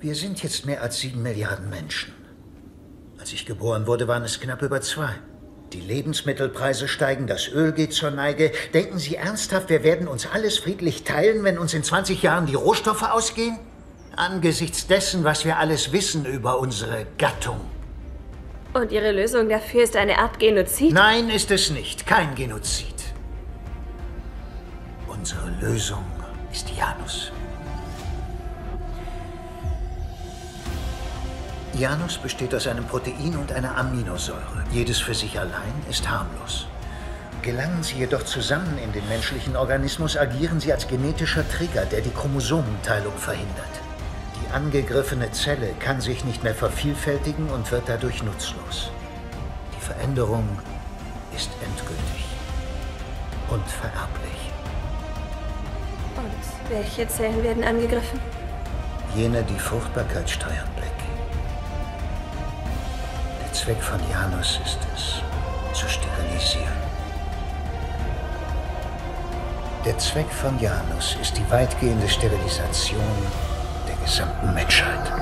Wir sind jetzt mehr als sieben Milliarden Menschen. Als ich geboren wurde, waren es knapp über zwei. Die Lebensmittelpreise steigen, das Öl geht zur Neige. Denken Sie ernsthaft, wir werden uns alles friedlich teilen, wenn uns in 20 Jahren die Rohstoffe ausgehen? Angesichts dessen, was wir alles wissen über unsere Gattung. Und Ihre Lösung dafür ist eine Art Genozid? Nein, ist es nicht. Kein Genozid. Unsere Lösung ist Janus. Janus besteht aus einem Protein und einer Aminosäure. Jedes für sich allein ist harmlos. Gelangen sie jedoch zusammen in den menschlichen Organismus, agieren sie als genetischer Trigger, der die Chromosomenteilung verhindert. Die angegriffene Zelle kann sich nicht mehr vervielfältigen und wird dadurch nutzlos. Die Veränderung ist endgültig und vererblich. Und welche Zellen werden angegriffen? Jene, die Fruchtbarkeit steuern, Black. Der Zweck von Janus ist es, zu sterilisieren. Der Zweck von Janus ist die weitgehende Sterilisation der gesamten Menschheit.